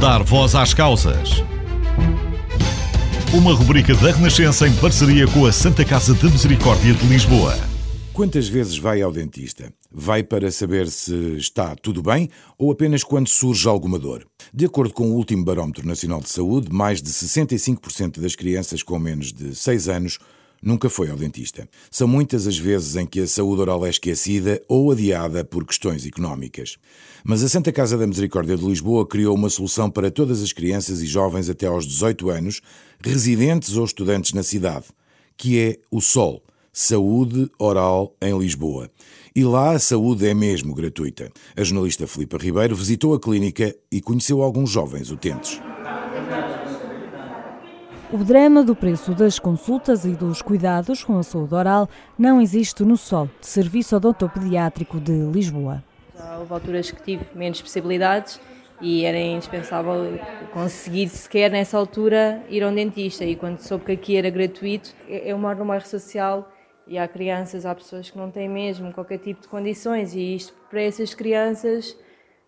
Dar voz às causas. Uma rubrica da Renascença em parceria com a Santa Casa de Misericórdia de Lisboa. Quantas vezes vai ao dentista? Vai para saber se está tudo bem ou apenas quando surge alguma dor? De acordo com o último Barómetro Nacional de Saúde, mais de 65% das crianças com menos de 6 anos nunca foi ao dentista. São muitas as vezes em que a saúde oral é esquecida ou adiada por questões económicas. Mas a Santa Casa da Misericórdia de Lisboa criou uma solução para todas as crianças e jovens até aos 18 anos, residentes ou estudantes na cidade, que é o SOL Saúde Oral em Lisboa. E lá a saúde é mesmo gratuita. A jornalista Filipa Ribeiro visitou a clínica e conheceu alguns jovens utentes. O drama do preço das consultas e dos cuidados com a saúde oral não existe no SOL, Serviço Odontopediátrico de Lisboa. Houve alturas que tive menos possibilidades e era indispensável conseguir sequer nessa altura ir a um dentista e quando soube que aqui era gratuito, eu moro num bairro social e há crianças, há pessoas que não têm mesmo qualquer tipo de condições e isto para essas crianças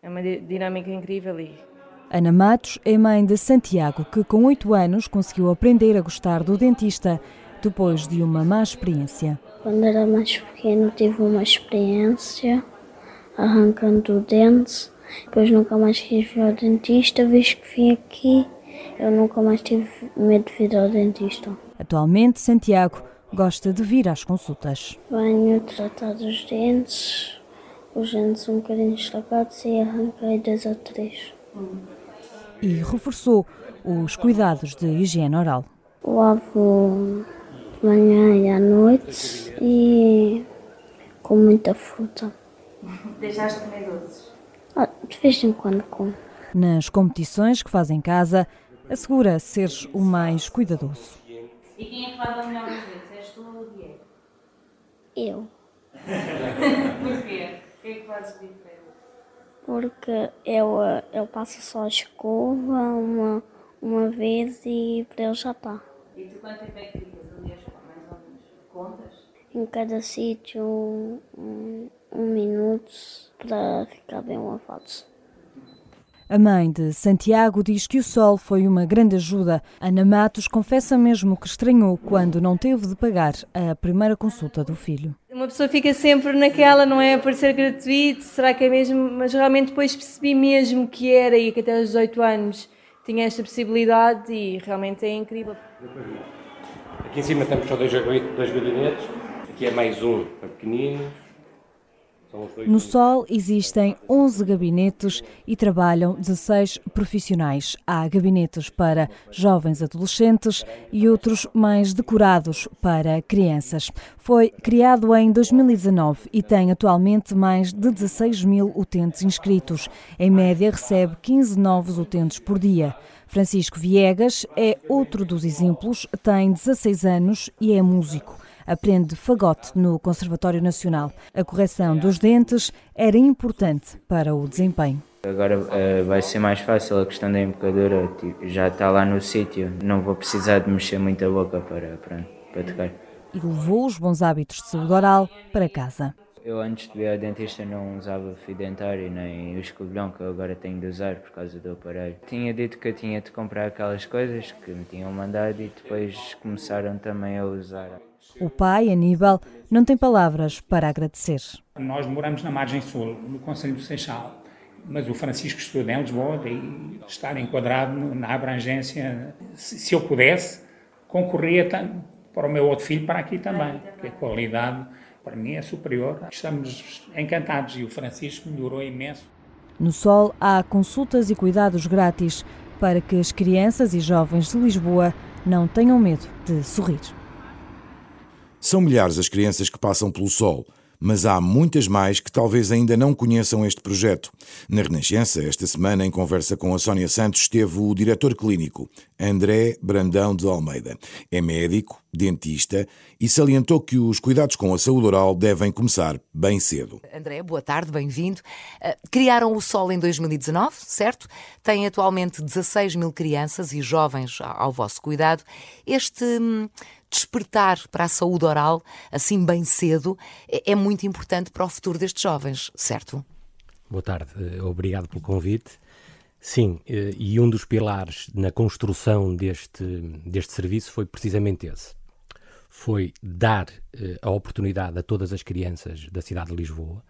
é uma dinâmica incrível. E... Ana Matos é mãe de Santiago, que com oito anos conseguiu aprender a gostar do dentista depois de uma má experiência. Quando era mais pequeno tive uma experiência arrancando o dente, depois nunca mais quis vir ao dentista, visto que vim aqui eu nunca mais tive medo de vir ao dentista. Atualmente, Santiago gosta de vir às consultas. Venho tratar dos dentes, os dentes um bocadinho estragados e arranquei dois ou três. E reforçou os cuidados de higiene oral. Lavo de manhã e à noite e com muita fruta. Deixaste de comer doces? Ah, de vez em quando como. Nas competições que faz em casa, assegura seres o mais cuidadoso. E quem é que faz a melhor das vezes? És tu ou o Diego? Eu. Porquê? O que é que fazes diferente? Porque eu, eu passo só a escova uma, uma vez e para ele já está. E tu quanto tempo é que ficas ali a escovar, mais ou menos? Contas? Em cada sítio um, um, um minuto para ficar bem lavados. A mãe de Santiago diz que o sol foi uma grande ajuda. Ana Matos confessa mesmo que estranhou quando não teve de pagar a primeira consulta do filho. Uma pessoa fica sempre naquela, não é? Por ser gratuito, será que é mesmo? Mas realmente depois percebi mesmo que era e que até aos 18 anos tinha esta possibilidade e realmente é incrível. Aqui em cima temos só dois, dois gabinetes, aqui é mais um para pequeninos. No Sol existem 11 gabinetes e trabalham 16 profissionais. Há gabinetes para jovens adolescentes e outros mais decorados para crianças. Foi criado em 2019 e tem atualmente mais de 16 mil utentes inscritos. Em média, recebe 15 novos utentes por dia. Francisco Viegas é outro dos exemplos, tem 16 anos e é músico aprende fagote no Conservatório Nacional. A correção dos dentes era importante para o desempenho. Agora uh, vai ser mais fácil a questão da embocadura, tipo, já está lá no sítio, não vou precisar de mexer muito a boca para, para, para tocar. E levou os bons hábitos de saúde oral para casa. Eu antes de ir ao dentista não usava fio dentário nem o escobilhão que eu agora tenho de usar por causa do aparelho. Tinha dito que eu tinha de comprar aquelas coisas que me tinham mandado e depois começaram também a usar. O pai, Aníbal, não tem palavras para agradecer. Nós moramos na margem sul, no Conselho do Seixal, mas o Francisco estuda em Lisboa e estar enquadrado na abrangência, se eu pudesse, concorria para o meu outro filho para aqui também, porque a qualidade para mim é superior. Estamos encantados e o Francisco melhorou imenso. No Sol há consultas e cuidados grátis para que as crianças e jovens de Lisboa não tenham medo de sorrir. São milhares as crianças que passam pelo sol, mas há muitas mais que talvez ainda não conheçam este projeto. Na Renascença, esta semana, em conversa com a Sónia Santos, esteve o diretor clínico, André Brandão de Almeida. É médico, dentista e salientou que os cuidados com a saúde oral devem começar bem cedo. André, boa tarde, bem-vindo. Uh, criaram o Sol em 2019, certo? Tem atualmente 16 mil crianças e jovens ao vosso cuidado. Este. Despertar para a saúde oral, assim bem cedo, é, é muito importante para o futuro destes jovens, certo? Boa tarde, eh, obrigado pelo convite. Sim, eh, e um dos pilares na construção deste, deste serviço foi precisamente esse. Foi dar eh, a oportunidade a todas as crianças da cidade de Lisboa.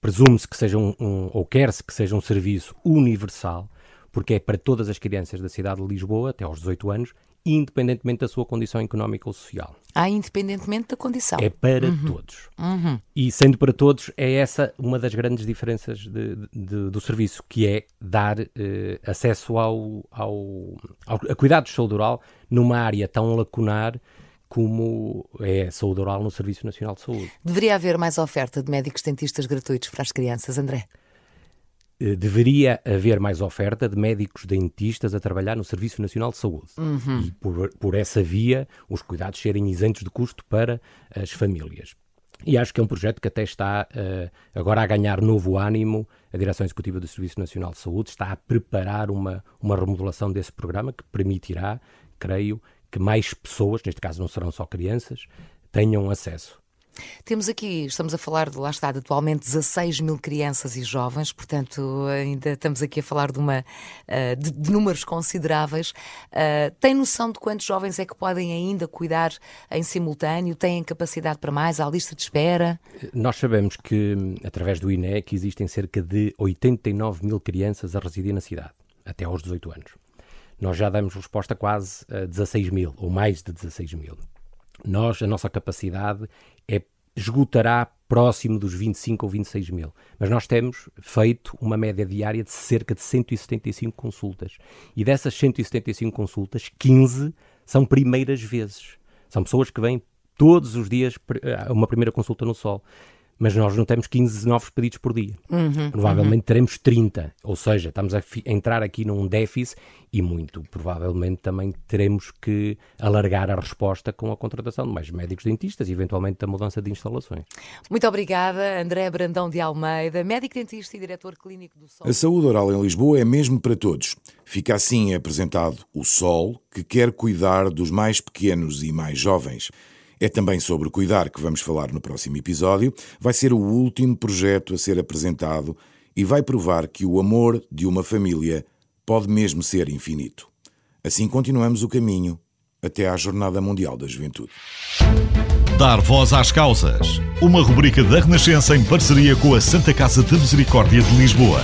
Presume-se que seja um, um ou quer-se que seja um serviço universal, porque é para todas as crianças da cidade de Lisboa, até aos 18 anos, independentemente da sua condição económica ou social. Ah, independentemente da condição. É para uhum. todos. Uhum. E sendo para todos, é essa uma das grandes diferenças de, de, do serviço, que é dar uh, acesso ao, ao, ao, a cuidados de saúde oral numa área tão lacunar como é a saúde oral no Serviço Nacional de Saúde. Deveria haver mais oferta de médicos dentistas gratuitos para as crianças, André? Eh, deveria haver mais oferta de médicos dentistas a trabalhar no Serviço Nacional de Saúde. Uhum. E por, por essa via, os cuidados serem isentos de custo para as famílias. E acho que é um projeto que até está uh, agora a ganhar novo ânimo. A Direção Executiva do Serviço Nacional de Saúde está a preparar uma, uma remodelação desse programa que permitirá, creio, que mais pessoas, neste caso não serão só crianças, tenham acesso. Temos aqui, estamos a falar de, lá está, de atualmente 16 mil crianças e jovens, portanto, ainda estamos aqui a falar de, uma, uh, de, de, números consideráveis. Uh, tem noção de quantos jovens é que podem ainda cuidar em simultâneo? Têm capacidade para mais? Há lista de espera? Nós sabemos que, através do INE, que existem cerca de 89 mil crianças a residir na cidade, até aos 18 anos. Nós já damos resposta a quase a 16 mil, ou mais de 16 mil. Nós, a nossa capacidade é esgotará próximo dos 25 ou 26 mil. Mas nós temos feito uma média diária de cerca de 175 consultas. E dessas 175 consultas, 15 são primeiras vezes. São pessoas que vêm todos os dias a uma primeira consulta no sol mas nós não temos 15 novos pedidos por dia. Uhum, provavelmente uhum. teremos 30, ou seja, estamos a entrar aqui num déficit e muito provavelmente também teremos que alargar a resposta com a contratação de mais médicos dentistas e eventualmente da mudança de instalações. Muito obrigada, André Brandão de Almeida, médico dentista e diretor clínico do Sol. A saúde oral em Lisboa é mesmo para todos. Fica assim apresentado o Sol, que quer cuidar dos mais pequenos e mais jovens. É também sobre cuidar que vamos falar no próximo episódio. Vai ser o último projeto a ser apresentado e vai provar que o amor de uma família pode mesmo ser infinito. Assim continuamos o caminho até à Jornada Mundial da Juventude. Dar voz às causas. Uma rubrica da Renascença em parceria com a Santa Casa de Misericórdia de Lisboa.